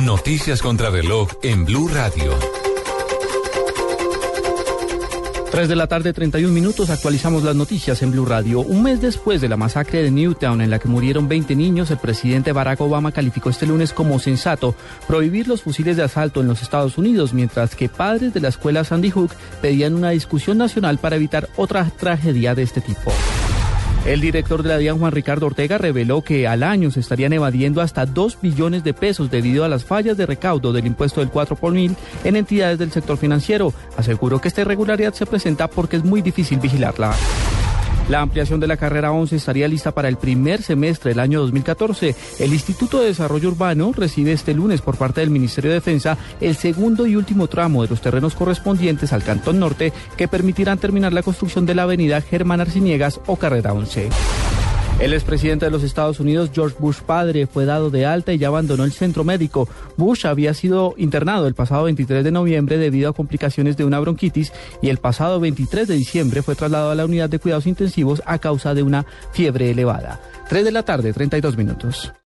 Noticias contra reloj en Blue Radio. 3 de la tarde, 31 minutos, actualizamos las noticias en Blue Radio. Un mes después de la masacre de Newtown en la que murieron 20 niños, el presidente Barack Obama calificó este lunes como sensato prohibir los fusiles de asalto en los Estados Unidos, mientras que padres de la escuela Sandy Hook pedían una discusión nacional para evitar otra tragedia de este tipo. El director de la DIAN, Juan Ricardo Ortega, reveló que al año se estarían evadiendo hasta 2 billones de pesos debido a las fallas de recaudo del impuesto del 4 por mil en entidades del sector financiero. Aseguró que esta irregularidad se presenta porque es muy difícil vigilarla. La ampliación de la carrera 11 estaría lista para el primer semestre del año 2014. El Instituto de Desarrollo Urbano recibe este lunes por parte del Ministerio de Defensa el segundo y último tramo de los terrenos correspondientes al Cantón Norte que permitirán terminar la construcción de la avenida Germán Arciniegas o carrera 11. El expresidente de los Estados Unidos, George Bush padre, fue dado de alta y ya abandonó el centro médico. Bush había sido internado el pasado 23 de noviembre debido a complicaciones de una bronquitis y el pasado 23 de diciembre fue trasladado a la unidad de cuidados intensivos a causa de una fiebre elevada. 3 de la tarde, 32 minutos.